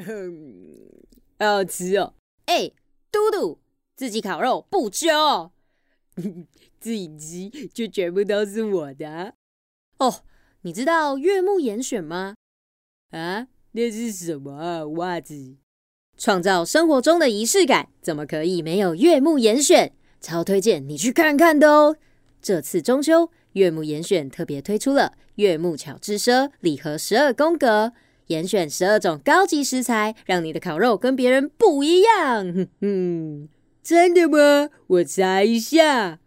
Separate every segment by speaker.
Speaker 1: 好吃哦！哎，嘟嘟，自己烤肉不揪，自己吃就全部都是我的哦。你知道月木严选吗？啊，那是什么袜子？创造生活中的仪式感，怎么可以没有月木严选？超推荐你去看看的哦！这次中秋，月木严选特别推出了月木巧之奢礼盒十二宫格，严选十二种高级食材，让你的烤肉跟别人不一样。哼哼，真的吗？我查一下。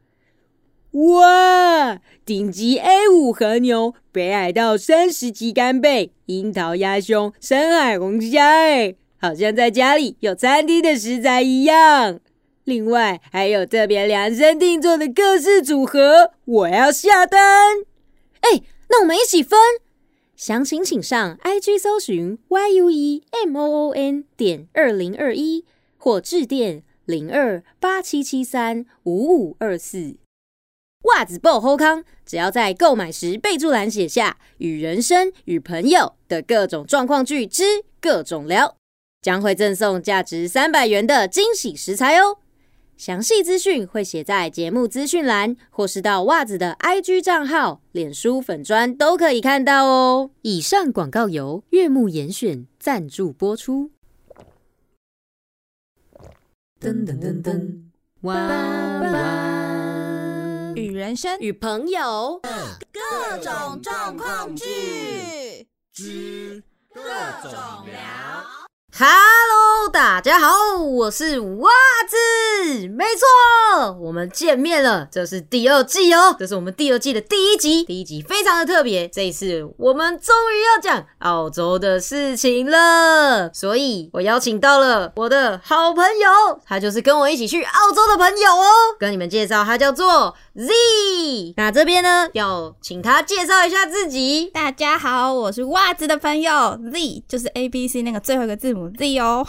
Speaker 1: 哇，顶级 A 五和牛、北海道三十级干贝、樱桃鸭胸、深海红虾，哎。好像在家里有餐厅的食材一样。另外还有特别量身定做的各式组合，我要下单。哎，那我们一起分。详情请上 IG 搜寻 yuemoon 点二零二一，或致电零二八七七三五五二四。袜子不后康，只要在购买时备注栏写下与人生、与朋友的各种状况句之各种聊。将会赠送价值三百元的惊喜食材哦！详细资讯会写在节目资讯栏，或是到袜子的 IG 账号、脸书粉砖都可以看到哦。以上广告由悦木严选赞助播出。
Speaker 2: 噔噔噔噔，哇哇！与人生
Speaker 1: 与朋友
Speaker 3: 各种状况剧
Speaker 4: 之各种聊。
Speaker 1: Hello，大家好，我是袜子，没错，我们见面了，这是第二季哦，这是我们第二季的第一集，第一集非常的特别，这一次我们终于要讲澳洲的事情了，所以我邀请到了我的好朋友，他就是跟我一起去澳洲的朋友哦，跟你们介绍，他叫做 Z，那这边呢要请他介绍一下自己，
Speaker 2: 大家好，我是袜子的朋友 Z，就是 A B C 那个最后一个字母。Z 哦，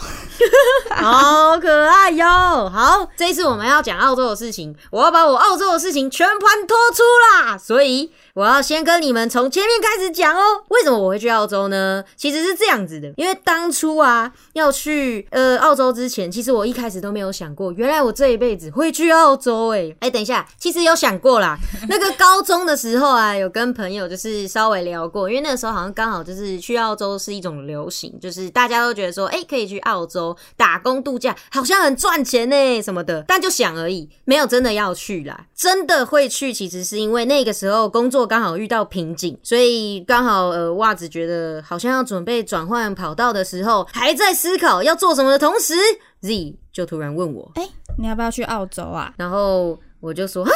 Speaker 1: 好可爱哟！好，这一次我们要讲澳洲的事情，我要把我澳洲的事情全盘托出啦，所以。我要先跟你们从前面开始讲哦，为什么我会去澳洲呢？其实是这样子的，因为当初啊要去呃澳洲之前，其实我一开始都没有想过，原来我这一辈子会去澳洲哎哎，等一下，其实有想过啦。那个高中的时候啊，有跟朋友就是稍微聊过，因为那个时候好像刚好就是去澳洲是一种流行，就是大家都觉得说，哎，可以去澳洲打工度假，好像很赚钱呢什么的，但就想而已，没有真的要去啦。真的会去，其实是因为那个时候工作。刚好遇到瓶颈，所以刚好呃，袜子觉得好像要准备转换跑道的时候，还在思考要做什么的同时，Z 就突然问我：“
Speaker 2: 哎，你要不要去澳洲啊？”
Speaker 1: 然后我就说：“啊，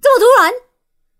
Speaker 1: 这么突然？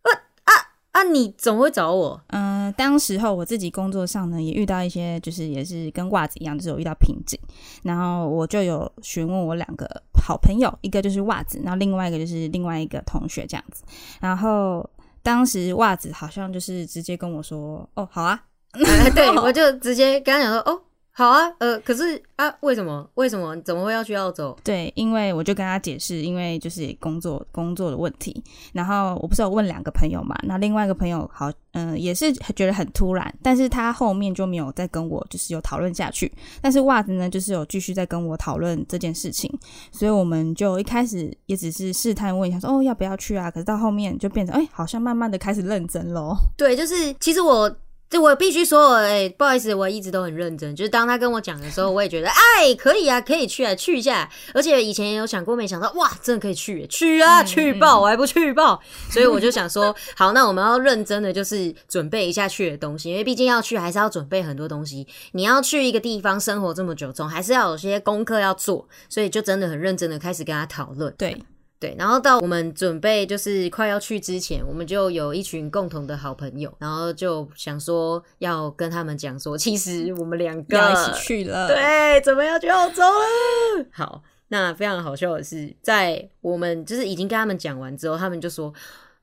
Speaker 1: 啊啊啊！你怎么会找我？”
Speaker 2: 嗯，当时候我自己工作上呢，也遇到一些，就是也是跟袜子一样，就是有遇到瓶颈，然后我就有询问我两个好朋友，一个就是袜子，然后另外一个就是另外一个同学这样子，然后。当时袜子好像就是直接跟我说：“哦，好啊。”
Speaker 1: 对，我就直接跟他讲说：“哦。”好啊，呃，可是啊，为什么？为什么？怎么会要去澳洲？
Speaker 2: 对，因为我就跟他解释，因为就是工作工作的问题。然后我不是有问两个朋友嘛，那另外一个朋友好，嗯，也是觉得很突然，但是他后面就没有再跟我就是有讨论下去。但是袜子呢，就是有继续在跟我讨论这件事情，所以我们就一开始也只是试探问一下，说哦要不要去啊？可是到后面就变成哎，好像慢慢的开始认真喽。
Speaker 1: 对，就是其实我。就我必须说，哎，不好意思，我一直都很认真。就是当他跟我讲的时候，我也觉得，哎，可以啊，可以去啊，去一下。而且以前也有想过，没想到，哇，真的可以去，去啊，去报，我还不去报。所以我就想说，好，那我们要认真的，就是准备一下去的东西，因为毕竟要去，还是要准备很多东西。你要去一个地方生活这么久，总还是要有些功课要做。所以就真的很认真的开始跟他讨论。
Speaker 2: 对。
Speaker 1: 对，然后到我们准备就是快要去之前，我们就有一群共同的好朋友，然后就想说要跟他们讲说，其实我们两个
Speaker 2: 要一起去了，
Speaker 1: 对，准备要去澳洲了。好，那非常好笑的是，在我们就是已经跟他们讲完之后，他们就说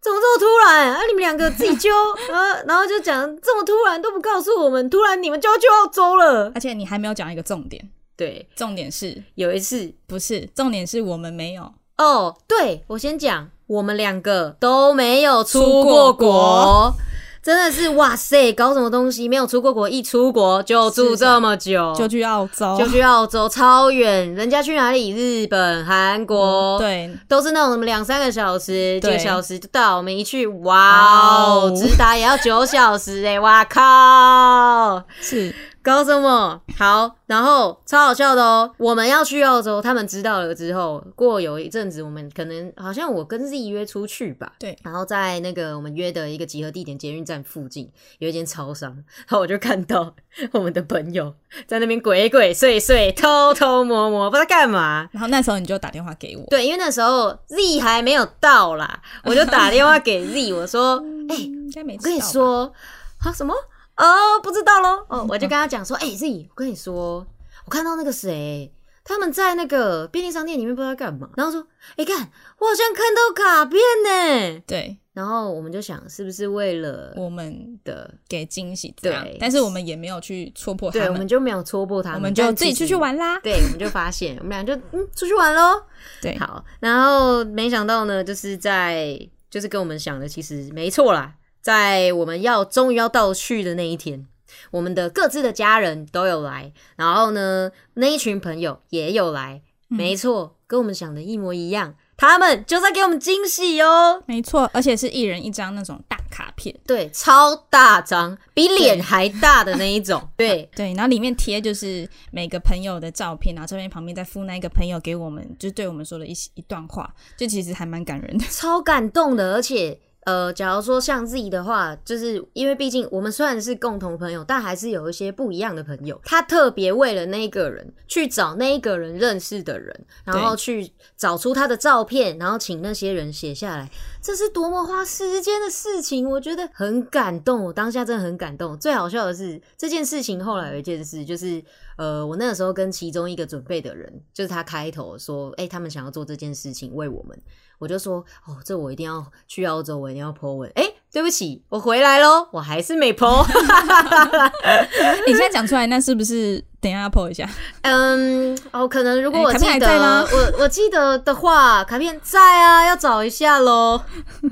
Speaker 1: 怎么这么突然啊？你们两个自己揪啊？然后就讲这么突然都不告诉我们，突然你们就要去澳洲了，
Speaker 2: 而且你还没有讲一个重点，
Speaker 1: 对，
Speaker 2: 重点是
Speaker 1: 有一次
Speaker 2: 不是重点是我们没有。
Speaker 1: 哦，对，我先讲，我们两个都没有出过国，真的是哇塞，搞什么东西？没有出过国，一出国就住这么久，
Speaker 2: 就去澳洲，
Speaker 1: 就去澳洲，超远。人家去哪里？日本、韩国，
Speaker 2: 对，
Speaker 1: 都是那种什么两三个小时、几
Speaker 2: 对
Speaker 1: 个小时就到。我们一去，哇哦，
Speaker 2: 哇哦
Speaker 1: 直达也要九小时哎、哇靠！
Speaker 2: 是
Speaker 1: 搞什么？好，然后超好笑的哦。我们要去澳洲，他们知道了之后，过有一阵子，我们可能好像我跟 Z 约出去吧，
Speaker 2: 对
Speaker 1: 然后在那个我们约的一个集合地点捷运站附近有一间超商，然后我就看到我们的朋友在那边鬼鬼祟祟、偷偷摸摸，不知道干嘛。
Speaker 2: 然后那时候你就打电话给我，
Speaker 1: 对，因为那时候 Z 还没有到啦，我就打电话给 Z，我说：“哎、
Speaker 2: 应该没
Speaker 1: 我跟你说，啊什么？哦，不知道喽。哦，我就跟他讲说，哎、Z，我跟你说，我看到那个谁，他们在那个便利商店里面不知道干嘛，然后说，哎、看，我好像看到卡片呢。
Speaker 2: 对
Speaker 1: 然后我们就想，是不是为了
Speaker 2: 我们
Speaker 1: 的？
Speaker 2: 给惊喜这样
Speaker 1: 对，
Speaker 2: 但是我们也没有去戳破
Speaker 1: 对，
Speaker 2: 他们，
Speaker 1: 我们就没有戳破他们，
Speaker 2: 我们就自己出去。玩啦。
Speaker 1: 对，我们就发现，我们俩就嗯出去玩喽。
Speaker 2: 对，
Speaker 1: 好，然后没想到呢，就是在就是跟我们想的其实没错啦，在我们要终于要到去的那一天，我们的各自的家人都有来，然后呢，那一群朋友也有来，没错，跟我们想的一模一样，他们就在给我们惊喜哦。
Speaker 2: 没错，而且是一人一张那种大卡片。
Speaker 1: 对，超大张，比脸还大的那一种。对，
Speaker 2: 对，然后里面贴就是每个朋友的照片，然后照片旁边再附那个朋友给我们，就对我们说了一一段话，就其实还蛮感人的。
Speaker 1: 超感动的，而且呃，假如说像自己的话，就是因为毕竟我们虽然是共同朋友，但还是有一些不一样的朋友。他特别为了那个人去找那一个人认识的人，然后去找出他的照片，然后请那些人写下来，这是多么花时间的事情，我觉得很感动。我当下真的很感动。最好笑的是这件事情，后来有一件事就是。呃，我那个时候跟其中一个准备的人，就是他开头说，哎、他们想要做这件事情为我们，我就说，哦，这我一定要去澳洲，我一定要 po 文。哎、对不起，我回来喽，我还是没 po。
Speaker 2: 你现在讲出来，那是不是等一下要 po 一下？
Speaker 1: 嗯，哦，可能如果我记得，我我记得的话，卡片在啊，要找一下喽。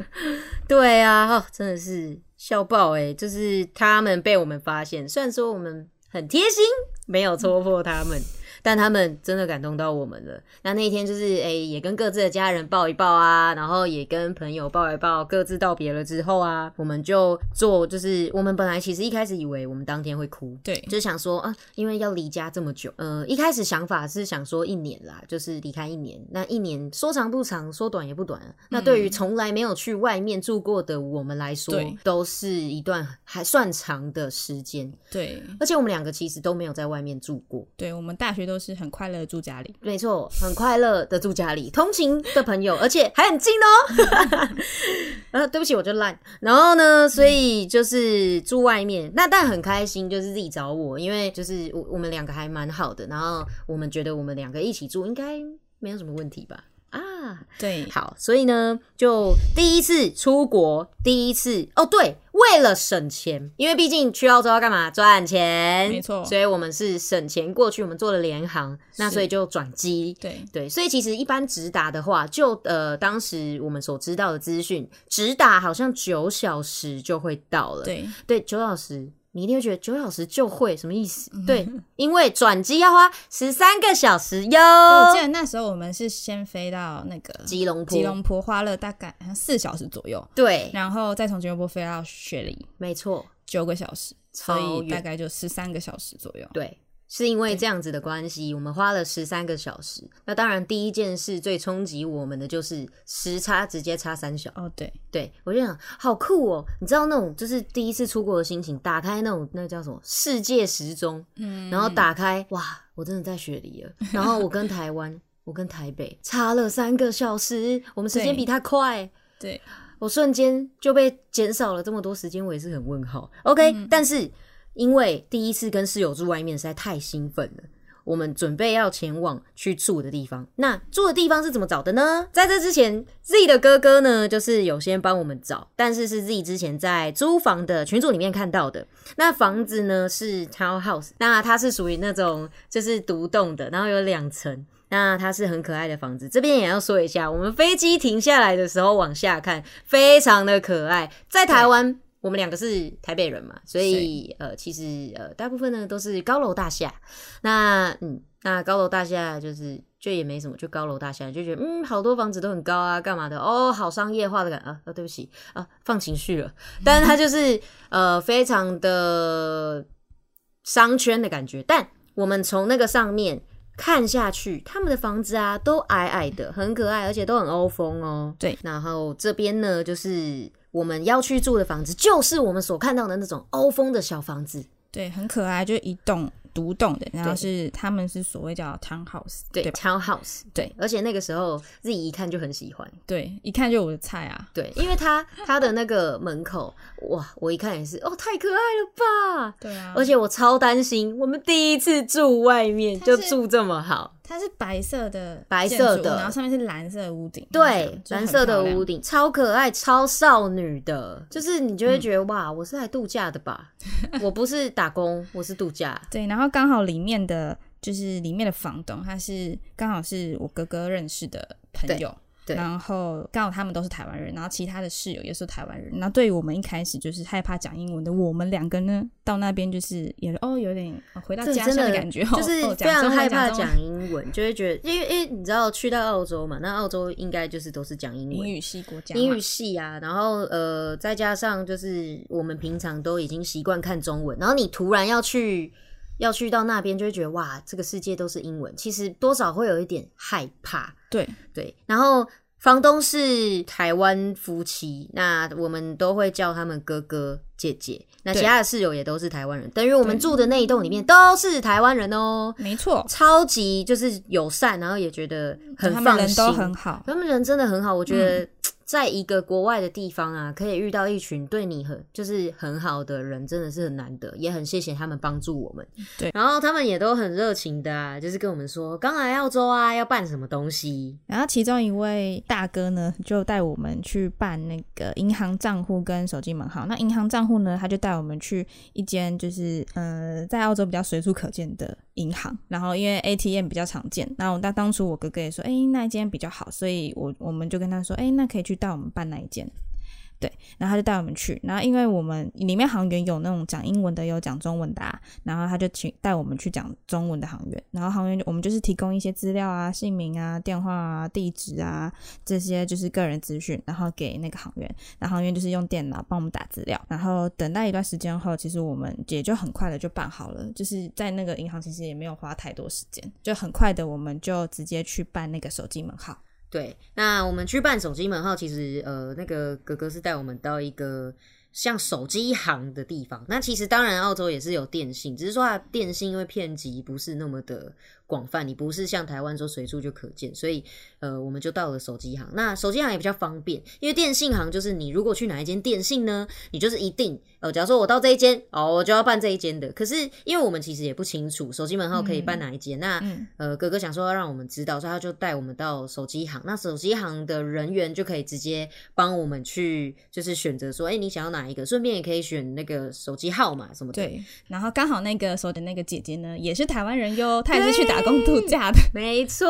Speaker 1: 对啊，哦，真的是笑爆哎、就是他们被我们发现，虽然说我们很贴心，没有戳破他们。但他们真的感动到我们了。那那一天就是诶、也跟各自的家人抱一抱啊，然后也跟朋友抱一抱，各自道别了之后啊，我们就做，就是我们本来其实一开始以为我们当天会哭，
Speaker 2: 对
Speaker 1: 就想说啊，因为要离家这么久，呃，一开始想法是想说一年啦，就是离开一年。那一年说长不长，说短也不短。那对于从来没有去外面住过的我们来说
Speaker 2: 对，
Speaker 1: 都是一段还算长的时间。
Speaker 2: 对
Speaker 1: 而且我们两个其实都没有在外面住过，
Speaker 2: 对，我们大学都是很快乐的住家里。
Speaker 1: 没错，很快乐的住家里，通勤的朋友，而且还很近哦。啊，对不起，我就烂。然后呢，所以就是住外面，那但很开心，就是自己找我，因为就是我我们两个还蛮好的，然后我们觉得我们两个一起住应该没有什么问题吧。啊，
Speaker 2: 对，
Speaker 1: 好，所以呢，就第一次出国，第一次哦，对，为了省钱，因为毕竟去澳洲要干嘛？赚钱，
Speaker 2: 没错
Speaker 1: 所以我们是省钱过去，我们做了联航，那所以就转机。
Speaker 2: 对，
Speaker 1: 对，所以其实一般直达的话，就呃当时我们所知道的资讯，直达好像九小时就会到了。
Speaker 2: 对，
Speaker 1: 对，九小时，你一定会觉得九小时就会什么意思？
Speaker 2: 嗯
Speaker 1: 对，因为转机要花十三个小时哟。
Speaker 2: 我记得那时候我们是先飞到那个
Speaker 1: 吉隆坡，
Speaker 2: 吉隆坡，花了大概四小时左右，
Speaker 1: 对，
Speaker 2: 然后再从吉隆坡飞到雪梨
Speaker 1: 没错。
Speaker 2: 九个小时，所以大概就十三个小时左右。
Speaker 1: 对，是因为这样子的关系，我们花了十三个小时。那当然，第一件事最冲击我们的就是时差直接差三小。
Speaker 2: 哦，对，
Speaker 1: 对我就想，好酷哦！你知道那种就是第一次出国的心情，打开那种那叫什么世界时钟，
Speaker 2: 嗯
Speaker 1: 然后打开，哇，我真的在雪梨了。然后我跟台湾，我跟台北差了三个小时，我们时间比他快。
Speaker 2: 对，
Speaker 1: 我瞬间就被减少了这么多时间，我也是很问号。OK，、但是因为第一次跟室友住外面实在太兴奋了。我们准备要前往去住的地方，那住的地方是怎么找的呢？在这之前，Z 的哥哥呢，就是有先帮我们找，但是是 Z 之前在租房的群组里面看到的。那房子呢是 townhouse，那它是属于那种就是独栋的，然后有两层。那它是很可爱的房子，这边也要说一下，我们飞机停下来的时候往下看，非常的可爱。在台湾我们两个是台北人嘛，所以呃，其实呃，大部分呢都是高楼大厦。那嗯，那高楼大厦就是就也没什么，就高楼大厦就觉得嗯，好多房子都很高啊，干嘛的？哦，好商业化的感啊，啊，对不起啊，放情绪了。但是它就是呃，非常的商圈的感觉。但我们从那个上面看下去，他们的房子啊都矮矮的，很可爱，而且都很欧风哦。
Speaker 2: 对，
Speaker 1: 然后这边呢就是。我们要去住的房子，就是我们所看到的那种欧风的小房子，
Speaker 2: 对，很可爱，就一栋独栋的，然后是他们是所谓叫 townhouse，
Speaker 1: 对
Speaker 2: 吧
Speaker 1: ？，townhouse，
Speaker 2: 对，
Speaker 1: 而且那个时候自己一看就很喜欢，
Speaker 2: 对，一看就我的菜啊，
Speaker 1: 对，因为他他的那个门口，哇，我一看也是，哦，太可爱了吧，
Speaker 2: 对啊，
Speaker 1: 而且我超担心，我们第一次住外面就住这么好，
Speaker 2: 它是白色的
Speaker 1: 白色的
Speaker 2: 然后上面是蓝色的屋顶，
Speaker 1: 对，蓝色的屋顶，超可爱，超少女的，就是你就会觉得、哇，我是来度假的吧？我不是打工，我是度假。
Speaker 2: 对，然后刚好里面的就是里面的房东，他是刚好是我哥哥认识的朋友。然后刚好他们都是台湾人，然后其他的室友也是台湾人。然后对于我们一开始就是害怕讲英文的我们两个呢，到那边就是也哦有点哦回到家
Speaker 1: 这真的
Speaker 2: 乡感觉，
Speaker 1: 就是
Speaker 2: 哦
Speaker 1: 非常害怕。讲英文，就会觉得，因为因为你知道去到澳洲嘛，那澳洲应该就是都是讲英文，
Speaker 2: 英语系国家嘛，
Speaker 1: 英语系啊，然后呃，再加上就是我们平常都已经习惯看中文，然后你突然要去要去到那边，就会觉得哇，这个世界都是英文，其实多少会有一点害怕。
Speaker 2: 对。
Speaker 1: 对，然后房东是台湾夫妻，那我们都会叫他们哥哥姐姐。那其他的室友也都是台湾人，等于我们住的那一栋里面都是台湾人哦，
Speaker 2: 没错，
Speaker 1: 超级就是友善，然后也觉得很
Speaker 2: 他
Speaker 1: 放心，
Speaker 2: 都很好，
Speaker 1: 他们人真的很好，我觉得。在一个国外的地方啊，可以遇到一群对你很就是很好的人，真的是很难得，也很谢谢他们帮助我们。
Speaker 2: 对
Speaker 1: 然后他们也都很热情的啊，就是跟我们说刚来澳洲啊，要办什么东西。
Speaker 2: 然后其中一位大哥呢，就带我们去办那个银行账户跟手机门号。那银行账户呢，他就带我们去一间就是呃，在澳洲比较随处可见的银行。然后因为 ATM 比较常见，然后那当初我哥哥也说，哎，那一间比较好，所以我我们就跟他说，哎，那可以去带我们办那一间。对，然后他就带我们去，然后因为我们里面行员有那种讲英文的，有讲中文的、啊，然后他就请带我们去讲中文的行员，然后行员我们就是提供一些资料啊、姓名啊、电话啊、地址啊这些就是个人资讯，然后给那个行员，然后行员就是用电脑帮我们打资料，然后等待一段时间后，其实我们也就很快的就办好了，就是在那个银行其实也没有花太多时间，就很快的我们就直接去办那个手机门号。
Speaker 1: 对，那我们去办手机门号，其实呃，那个哥哥是带我们到一个像手机行的地方。那其实当然，澳洲也是有电信，只是说它电信因为片级不是那么的广泛，你不是像台湾说随处就可见，所以呃，我们就到了手机行。那手机行也比较方便，因为电信行就是你如果去哪一间电信呢，你就是一定呃，假如说我到这一间哦，我就要办这一间的。可是因为我们其实也不清楚手机门号可以办哪一间，那
Speaker 2: 嗯
Speaker 1: 呃，哥哥想说要让我们知道，所以他就带我们到手机行。那手机行的人员就可以直接帮我们去，就是选择说，哎、你想要哪一个，顺便也可以选那个手机号码什么的。，
Speaker 2: 对，然后刚好那个时候的那个姐姐呢，也是台湾人哟，她也是去打工度假的。
Speaker 1: 没错。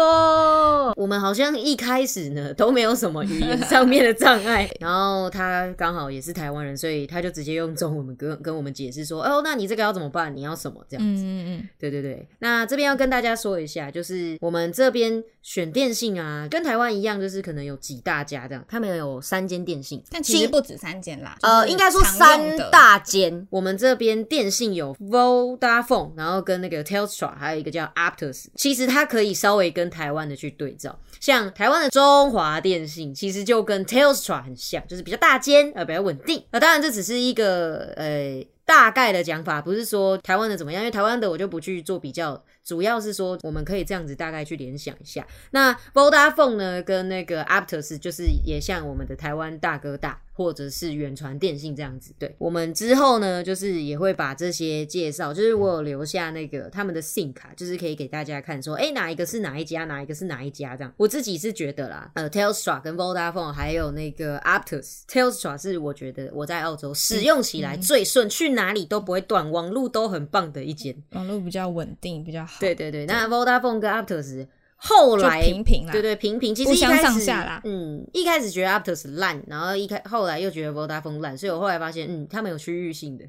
Speaker 1: 我们好像一开始呢都没有什么语言上面的障碍，然后他刚好也是台湾人，所以他就直接用中文跟跟我们解释说，哦，那你这个要怎么办？你要什么这样子。
Speaker 2: 嗯嗯
Speaker 1: 对对对，那这边要跟大家说一下，就是我们这边选电信啊，跟台湾一样，就是可能有几大家这样，他们有三间电信，
Speaker 2: 但其实不止三间啦，
Speaker 1: 呃，应该说三大间。我们这边电信有 Vodafone，然后跟那个 Telstra，还有一个叫 Aptus。其实它可以稍微跟台湾的去对照，像台湾的中华电信，其实就跟 Telstra 很像，就是比较大间，呃，比较稳定。那当然这只是一个呃大概的讲法，不是说台湾的怎么样，因为台湾的我就不去做比较。主要是说，我们可以这样子大概去联想一下。那 Vodafone 呢，跟那个 Aptus 就是也像我们的台湾大哥大，或者是远传电信这样子。对我们之后呢，就是也会把这些介绍，就是我有留下那个他们的 SIM 卡，就是可以给大家看说，哎、哪一个是哪一家，哪一个是哪一家这样。我自己是觉得啦，呃，Telstra 跟 Vodafone 还有那个 Aptus，Telstra 是我觉得我在澳洲使用起来最顺，去哪里都不会断，网路都很棒的一间。
Speaker 2: 网络比较稳定，比较好。
Speaker 1: 对对对，那 Vodafone 跟 Aptus，后来
Speaker 2: 平平啦。
Speaker 1: 对对平平，其实一开始
Speaker 2: 上下啦。
Speaker 1: 嗯，一开始觉得 Aptus 烂，然后一开后来又觉得 Vodafone 烂，所以我后来发现，嗯，他们有区域性的。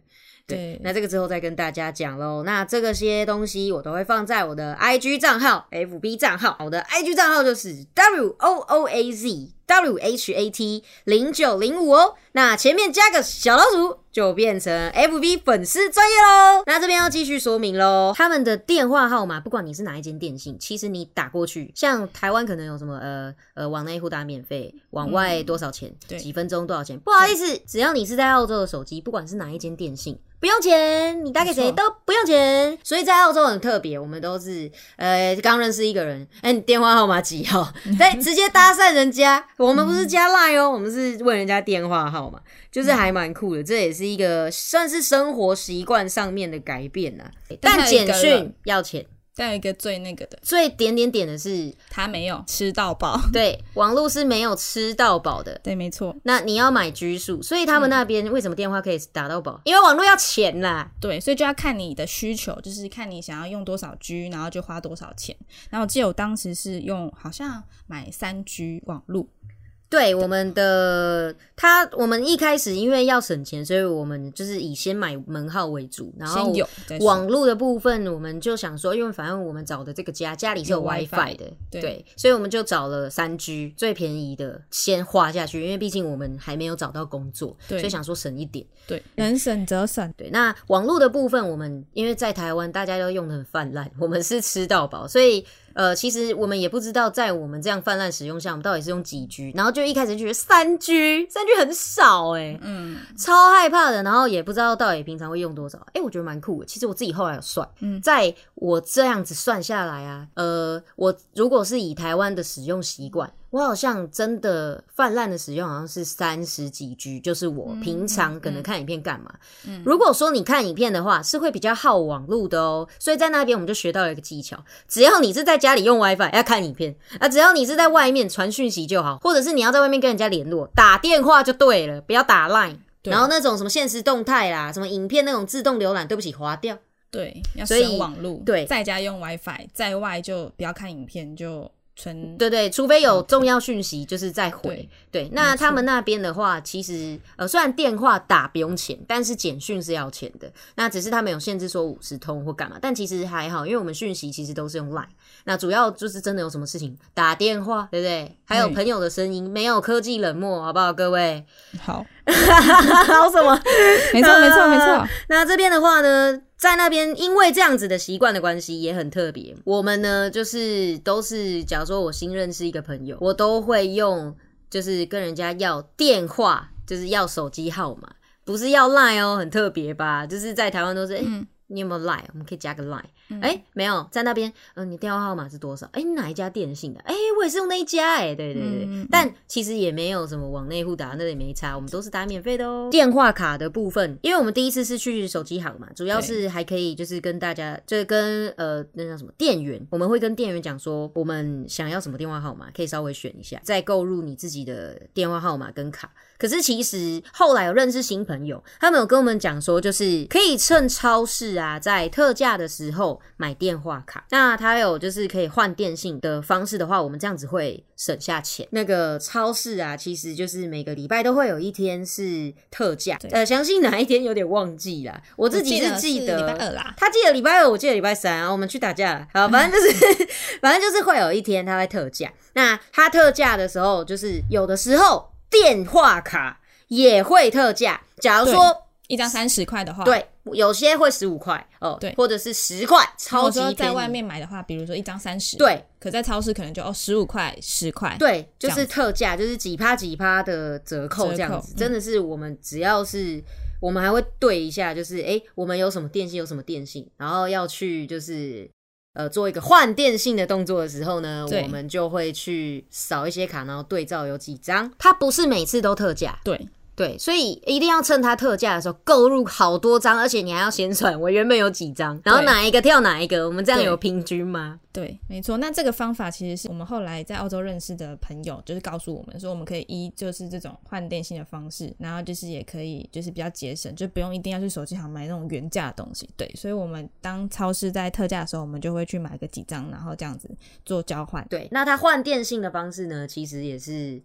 Speaker 1: 对
Speaker 2: 对，
Speaker 1: 那这个之后再跟大家讲喽。那这个些东西我都会放在我的 IG 账号、FB 账号。我的 IG 账号就是 W O O A Z W H A T 零九零五哦。那前面加个小老鼠，就变成 FB 粉丝专业喽。那这边要继续说明喽，他们的电话号码，不管你是哪一间电信，其实你打过去，像台湾可能有什么呃呃往内互打免费，往外多少钱，
Speaker 2: 对
Speaker 1: 几分钟多少钱？不好意思，只要你是在澳洲的手机，不管是哪一间电信。不用钱，你打给谁都不用钱，所以在澳洲很特别。我们都是呃刚认识一个人，哎、你电话号码几号？对，直接搭讪人家。我们不是加 line 哦，我们是问人家电话号码，就是还蛮酷的。这也是一个算是生活习惯上面的改变呐、但简讯要钱，
Speaker 2: 再有一个最那个的，
Speaker 1: 最点点点的是，
Speaker 2: 他没有吃到饱。
Speaker 1: 对，网络是没有吃到饱的。
Speaker 2: 对，没错，
Speaker 1: 那你要买居数，所以他们那边为什么电话可以打到饱？因为网络要钱啦。
Speaker 2: 对，所以就要看你的需求，就是看你想要用多少 G，然后就花多少钱。然后我记得我当时是用好像买三 G 网路，
Speaker 1: 对我们的他，我们一开始因为要省钱，所以我们就是以先买门号为主，然后网络的部分，我们就想说，因为反正我们找的这个家家里是有 WiFi 的，
Speaker 2: 对
Speaker 1: 所以我们就找了三 G 最便宜的先花下去，因为毕竟我们还没有找到工作，所以想说省一点。
Speaker 2: 对，能省则省。
Speaker 1: 对，那网络的部分，我们因为在台湾大家都用的很泛滥，我们是吃到饱，所以呃，其实我们也不知道在我们这样泛滥使用下，我们到底是用几 G，然后就一开始就觉得三 G，三 G 很少哎、
Speaker 2: 嗯，
Speaker 1: 超害怕的，然后也不知道到底平常会用多少。哎、我觉得蛮酷的。其实我自己后来有算，
Speaker 2: 嗯
Speaker 1: 在我这样子算下来啊，呃，我如果是以台湾的使用习惯，我好像真的泛滥的使用好像是三十几 G，就是我平常可能看影片干嘛。如果说你看影片的话，是会比较耗网路的哦。所以在那边我们就学到了一个技巧，只要你是在家里用 WiFi 要看影片啊，只要你是在外面传讯息就好，或者是你要在外面跟人家联络，打电话就对了，不要打 Line。然后那种什么现实动态啦，什么影片那种自动浏览，对不起，划掉。
Speaker 2: 对，要省网路。
Speaker 1: 对
Speaker 2: 在家用 WiFi，在外就不要看影片，就纯
Speaker 1: 对对，除非有重要讯息，就是再回。
Speaker 2: 对
Speaker 1: 对，那他们那边的话，其实呃，虽然电话打不用钱，但是简讯是要钱的。那只是他们有限制说五十通或干嘛，但其实还好，因为我们讯息其实都是用 Line。那主要就是真的有什么事情打电话，对不对？还有
Speaker 2: 嗯
Speaker 1: 朋友的声音，没有科技冷漠，好不好，各位？
Speaker 2: 好，
Speaker 1: 好什么？
Speaker 2: 没错，没错，没错。
Speaker 1: 那这边的话呢，在那边因为这样子的习惯的关系，也很特别。我们呢，就是都是，假如说我新认识一个朋友，我都会用，就是跟人家要电话，就是要手机号码，不是要 Line 哦，很特别吧？就是在台湾都是，你有没有 Line？我们可以加个 Line。哎、没有，在那边，嗯、你电话号码是多少？哎、你哪一家电信的？哎、我也是用那一家、哎，对对对。
Speaker 2: 嗯
Speaker 1: 但其实也没有什么往内互打，那也没差，我们都是打免费的哦。电话卡的部分，因为我们第一次是去手机行嘛，主要是还可以就是跟大家，就是跟呃那叫什么店员，我们会跟店员讲说我们想要什么电话号码，可以稍微选一下，再购入你自己的电话号码跟卡。可是其实后来有认识新朋友，他们有跟我们讲说，就是可以趁超市啊在特价的时候买电话卡。那他有就是可以换电信的方式的话，我们这样子会省下钱。那个超市啊，其实就是每个礼拜都会有一天是特价，呃，详细哪一天有点忘记啦。我自己
Speaker 2: 是
Speaker 1: 记得
Speaker 2: 是礼拜二啦。
Speaker 1: 他记得礼拜二，我记得礼拜三啊，我们去打架了。好，反正就是，反正就是会有一天他会特价。那他特价的时候，就是有的时候电话卡也会特价。假如说
Speaker 2: 一张三十块的话，，
Speaker 1: 对，有些会十五块哦，
Speaker 2: 对
Speaker 1: 或者是十块，超级
Speaker 2: 说。在外面买的话，比如说一张三十，，
Speaker 1: 对
Speaker 2: 可在超市可能就哦十五块、十块，
Speaker 1: 对，就是特价，就是几趴几趴的折扣
Speaker 2: 折
Speaker 1: 这样子。
Speaker 2: 嗯
Speaker 1: 真的是我们只要是。我们还会对一下，就是诶，我们有什么电信，有什么电信，然后要去就是呃做一个换电信的动作的时候呢，我们就会去扫一些卡，然后对照有几张。它不是每次都特价，
Speaker 2: 对，
Speaker 1: 对，所以一定要趁它特价的时候购入好多张，而且你还要先算我原本有几张，然后哪一个跳哪一个，我们这样有平均吗？
Speaker 2: 对，没错。那这个方法其实是我们后来在澳洲认识的朋友，就是告诉我们说，我们可以依就是这种换电信的方式，然后就是也可以就是比较节省，就不用一定要去手机行买那种原价的东西。对，所以我们当超市在特价的时候，我们就会去买个几张，然后这样子做交换。
Speaker 1: 对，那它换电信的方式呢，其实也是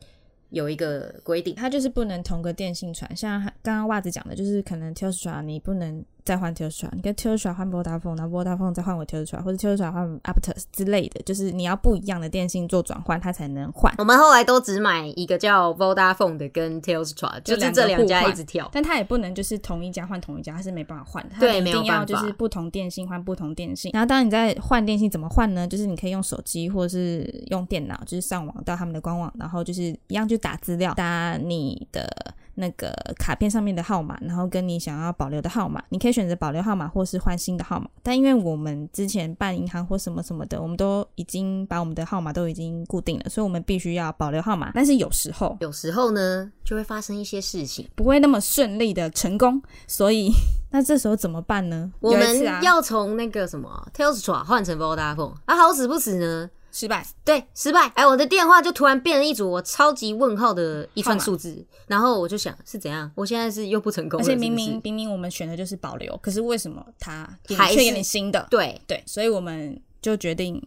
Speaker 1: 有一个规定，
Speaker 2: 它就是不能同个电信传，像刚刚袜子讲的，就是可能 Telstra 你不能再换 Telstra，你跟 Telstra 换 Vodafone，然后 Vodafone 再换回 Telstra，或者 Telstra 换 Aptus 之类的，就是你要不一样的电信做转换，它才能换。
Speaker 1: 我们后来都只买一个叫 Vodafone 的跟 Telstra，就是这两家一直跳。
Speaker 2: 但它也不能就是同一家换同一家，它是没办法换的。它一定要就是不同电信换不同电信。然后当你在换电信怎么换呢？就是你可以用手机或者是用电脑，就是上网到他们的官网，然后就是一样去打资料，打你的那个卡片上面的号码，然后跟你想要保留的号码，你可以选择保留号码或是换新的号码。但因为我们之前办银行或什么什么的，我们都已经把我们的号码都已经固定了，所以我们必须要保留号码。但是有时候
Speaker 1: 有时候呢，就会发生一些事情，
Speaker 2: 不会那么顺利的成功，所以 那这时候怎么办呢？
Speaker 1: 我们要从那个什么 Telstra 换成 Vodafone，啊，好死不死呢，
Speaker 2: 失败，
Speaker 1: 对，失败。哎，我的电话就突然变了一组我超级问号的一串数字，然后我就想是怎样？我现在是又不成功了，
Speaker 2: 而且明明明明我们选的就是保留，可是为什么他给你
Speaker 1: 还是
Speaker 2: 却给你新的？
Speaker 1: 对
Speaker 2: 对，所以我们就决定，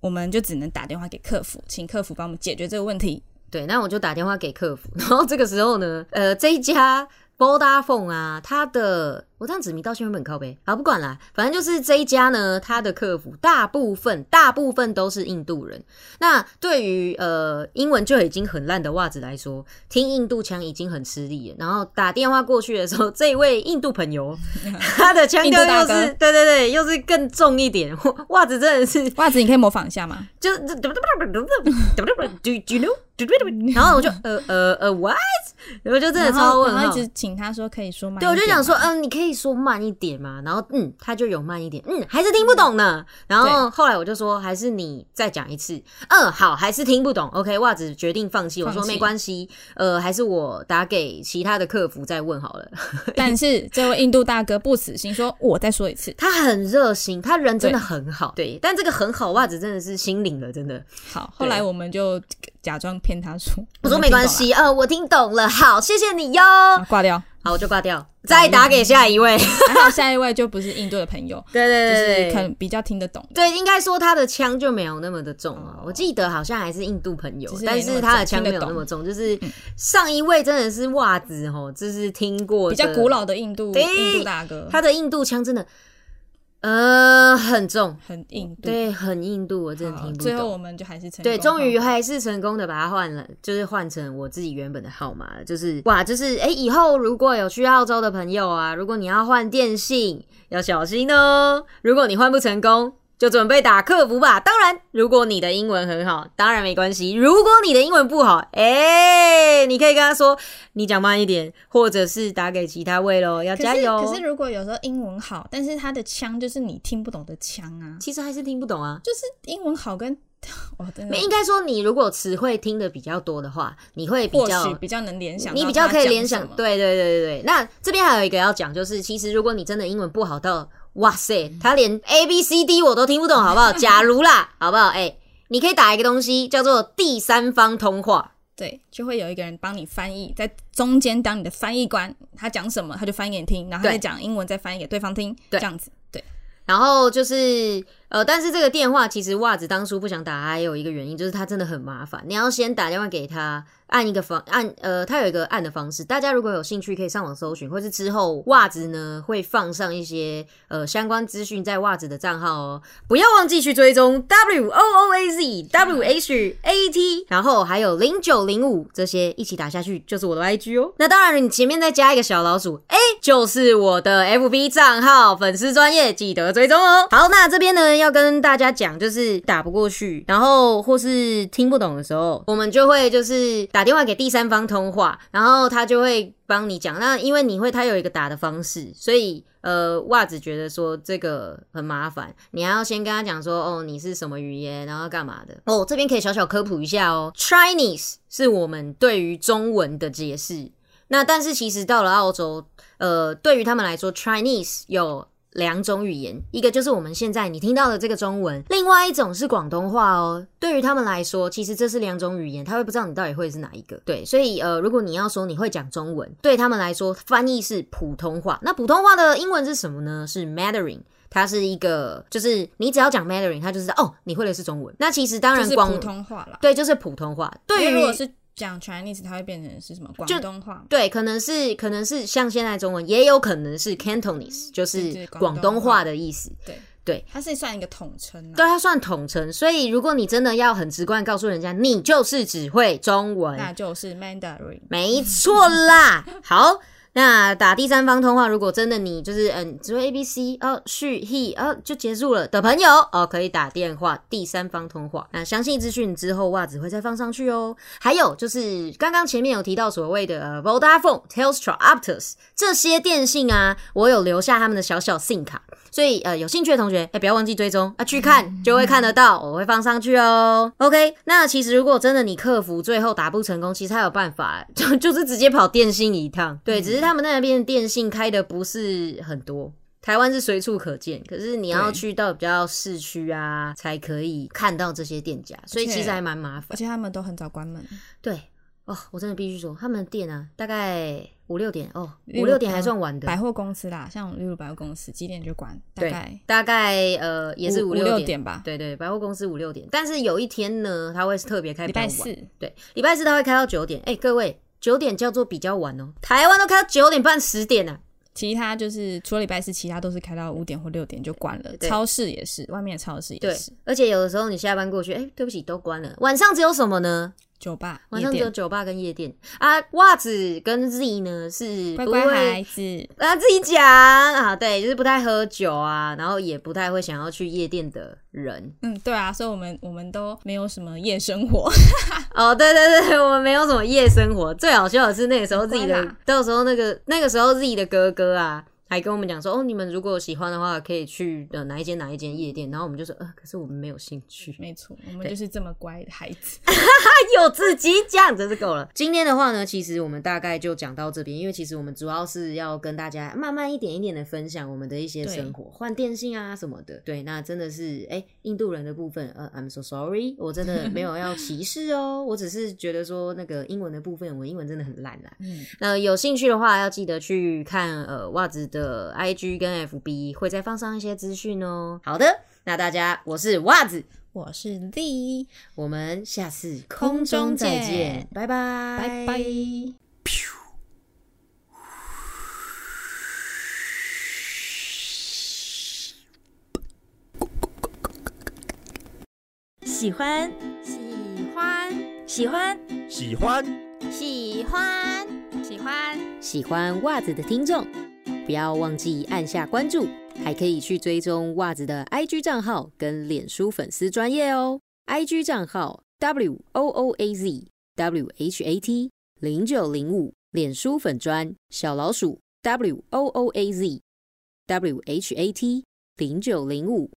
Speaker 2: 我们就只能打电话给客服，请客服帮我们解决这个问题。
Speaker 1: 对，那我就打电话给客服，然后这个时候呢，呃，这一家 Vodafone 啊，它的我这样指名道姓会不会很靠背？好，不管啦，反正就是这一家呢，他的客服大部分大部分都是印度人。那对于呃英文就已经很烂的袜子来说，听印度腔已经很吃力了。然后打电话过去的时候，这位印度朋友 他的腔调又是对对对，又是更重一点。袜子真的是
Speaker 2: 袜子，你可以模仿一下吗？
Speaker 1: 就 do do you know？然后我就呃呃呃 what？然后就真的
Speaker 2: 然
Speaker 1: 超问
Speaker 2: 然后一。直请他说可以说慢一
Speaker 1: 对，我就想说，嗯，你可以说慢一点嘛。然后，嗯，他就有慢一点，嗯，还是听不懂呢。然后后来我就说，还是你再讲一次。嗯，好，还是听不懂。OK，袜子决定放弃。我说没关系，呃，还是我打给其他的客服再问好了。
Speaker 2: 但是这位印度大哥不死心，说我再说一次。
Speaker 1: 他很热心，他人真的很好。对，但这个很好，袜子真的是心领了，真的。
Speaker 2: 好，后来我们就假装骗他说，
Speaker 1: 我说没关系，呃，我听懂了，好，谢谢你哟。
Speaker 2: 啊，挂掉。
Speaker 1: 好，我就挂掉，再打给下一位。
Speaker 2: 还好下一位就不是印度的朋友，
Speaker 1: 对对对
Speaker 2: 就是
Speaker 1: 对对，
Speaker 2: 可能比较听得懂。
Speaker 1: 对，应该说他的腔就没有那么的重啊。我记得好像还是印度朋友，
Speaker 2: 是
Speaker 1: 但是他的
Speaker 2: 重
Speaker 1: 腔没有那么重。就是上一位真的是袜子哦，就是听过
Speaker 2: 比较古，老的印度
Speaker 1: 对
Speaker 2: 印度大哥，
Speaker 1: 他的印度腔真的呃很重，
Speaker 2: 很印度。
Speaker 1: 对，很印度，我真的听不懂
Speaker 2: 最后我
Speaker 1: 懂。
Speaker 2: 们就还是成功
Speaker 1: 对，终于还是成功的把它换了，就是换成我自己原本的号码了。就是哇，就是哎、以后如果有去澳洲的朋友啊，如果你要换电信，要小心哦。如果你换不成功，就准备打客服吧。当然，如果你的英文很好，当然没关系。如果你的英文不好，哎、你可以跟他说你讲慢一点，或者是打给其他位喽，要加油。
Speaker 2: 可是如果有时候英文好，但是他的腔就是你听不懂的腔啊，
Speaker 1: 其实还是听不懂啊。
Speaker 2: 就是英文好跟我真的
Speaker 1: 应该说，你如果词汇听的比较多的话，你会比
Speaker 2: 或
Speaker 1: 较
Speaker 2: 比较能联想
Speaker 1: 你比较可以联想对对对对对。那这边还有一个要讲，就是其实如果你真的英文不好到，哇塞，他连 A B C D 我都听不懂，好不好？假如啦，好不好？哎、你可以打一个东西叫做第三方通话，
Speaker 2: 对，就会有一个人帮你翻译，在中间当你的翻译官，他讲什么他就翻译给你听，然后再讲英文再翻译给对方听，
Speaker 1: 对
Speaker 2: 这样子，对，
Speaker 1: 然后就是呃，但是这个电话其实袜子当初不想打，还有一个原因就是它真的很麻烦，你要先打电话给他，按一个方按呃，它有一个按的方式，大家如果有兴趣可以上网搜寻，或是之后袜子呢会放上一些呃相关资讯在袜子的账号哦，不要忘记去追踪 W O O A Z W H A T，然后还有零九零五这些一起打下去就是我的 IG 哦。那当然，你前面再加一个小老鼠，哎，就是我的 FB 账号粉丝专业，记得追踪哦。好，那这边呢要跟大家讲，就是打不过去，然后或是听不懂的时候，我们就会就是打打电话给第三方通话，然后他就会帮你讲。那因为你会他有一个打的方式，所以呃，袜子觉得说这个很麻烦，你还要先跟他讲说哦，你是什么语言，然后干嘛的。哦，这边可以小小科普一下哦，Chinese 是我们对于中文的解释。那但是其实到了澳洲，呃，对于他们来说，Chinese 有两种语言，一个就是我们现在你听到的这个中文，另外一种是广东话哦。对于他们来说，其实这是两种语言，他会不知道你到底会是哪一个。对，所以呃，如果你要说你会讲中文，对他们来说翻译是普通话。那普通话的英文是什么呢？是 Mandarin。它是一个，就是你只要讲 Mandarin，它就是哦，你会的是中文。那其实当然广
Speaker 2: 普通话啦，
Speaker 1: 对，就是普通话。对于
Speaker 2: 如果是讲 Chinese，它会变成是什么广东话？
Speaker 1: 对，可能是可能是像现在中文，也有可能是 Cantonese，就是广东话的意思。
Speaker 2: 对
Speaker 1: 对，
Speaker 2: 它是算一个统称。
Speaker 1: 对，它算统称。所以如果你真的要很直观告诉人家，你就是只会中文，
Speaker 2: 那就是 Mandarin。
Speaker 1: 没错啦。好。那打第三方通话，如果真的你就是嗯只会 A B C 哦续 he 哦就结束了的朋友哦，可以打电话第三方通话。那详细资讯之后袜子会再放上去哦。还有就是刚刚前面有提到所谓的 Vodafone、Telstra、Optus 这些电信啊，我有留下他们的小小 SIM 卡。所以呃，有兴趣的同学，哎，不要忘记追踪啊，去看就会看得到，我会放上去哦。OK，那其实如果真的你客服最后打不成功，其实还有办法，就就是直接跑电信一趟。对，只是他们那边电信开的不是很多，台湾是随处可见，可是你要去到比较市区啊，才可以看到这些店家，所以其实还蛮麻烦。
Speaker 2: 而且他们都很早关门。
Speaker 1: 对。哦，我真的必须说，他们店啊，大概五六点哦，五六点还算晚的。
Speaker 2: 百货公司啦，像例如百货公司几点就关？大概
Speaker 1: 大概呃也是五
Speaker 2: 六
Speaker 1: 点
Speaker 2: 吧。
Speaker 1: 对对，百货公司五六点，但是有一天呢，他会特别开
Speaker 2: 礼拜四，
Speaker 1: 对，礼拜四他会开到九点。哎，各位，九点叫做比较晚哦，台湾都开到九点半十点呢。
Speaker 2: 其他就是除了礼拜四，其他都是开到五点或六点就关了。超市也是，外面的超市也是。
Speaker 1: 而且有的时候你下班过去，哎，对不起，都关了。晚上只有什么呢？
Speaker 2: 酒吧，
Speaker 1: 晚上只有酒吧跟夜店啊。袜子跟 Z 呢是
Speaker 2: 乖乖孩子
Speaker 1: 啊，自己讲啊，对，就是不太喝酒啊，然后也不太会想要去夜店的人。
Speaker 2: 嗯，对啊，所以我们我们都没有什么夜生活。
Speaker 1: 哦，对对对，我们没有什么夜生活。最好笑的是那个时候自己的，到时候那个那个时候自己的哥哥啊。还跟我们讲说哦，你们如果喜欢的话，可以去呃哪一间哪一间夜店。然后我们就说呃，可是我们没有兴趣。
Speaker 2: 没错，我们就是这么乖的孩子，
Speaker 1: 有自己讲真是够了。今天的话呢，其实我们大概就讲到这边，因为其实我们主要是要跟大家慢慢一点一点的分享我们的一些生活，换电信啊什么的。对，那真的是哎，印度人的部分呃，I'm so sorry，我真的没有要歧视哦，我只是觉得说那个英文的部分，我英文真的很烂啦。嗯，那有兴趣的话，要记得去看呃袜子的。的 IG 跟 FB 会再放上一些资讯哦。好的，那大家，我是袜子，
Speaker 2: 我是 Z，
Speaker 1: 我们下次空中再见，拜拜，
Speaker 2: 拜拜。
Speaker 3: 喜欢，喜欢，喜欢，
Speaker 4: 喜欢，
Speaker 3: 喜欢，
Speaker 2: 喜欢，
Speaker 1: 喜欢袜子的听众。不要忘记按下关注，还可以去追踪袜子的 IG 账号跟脸书粉丝专业哦。IG 账号 W O O A Z W H A T 零九零五，脸书粉砖小老鼠 W O O A Z W H A T 零九零五。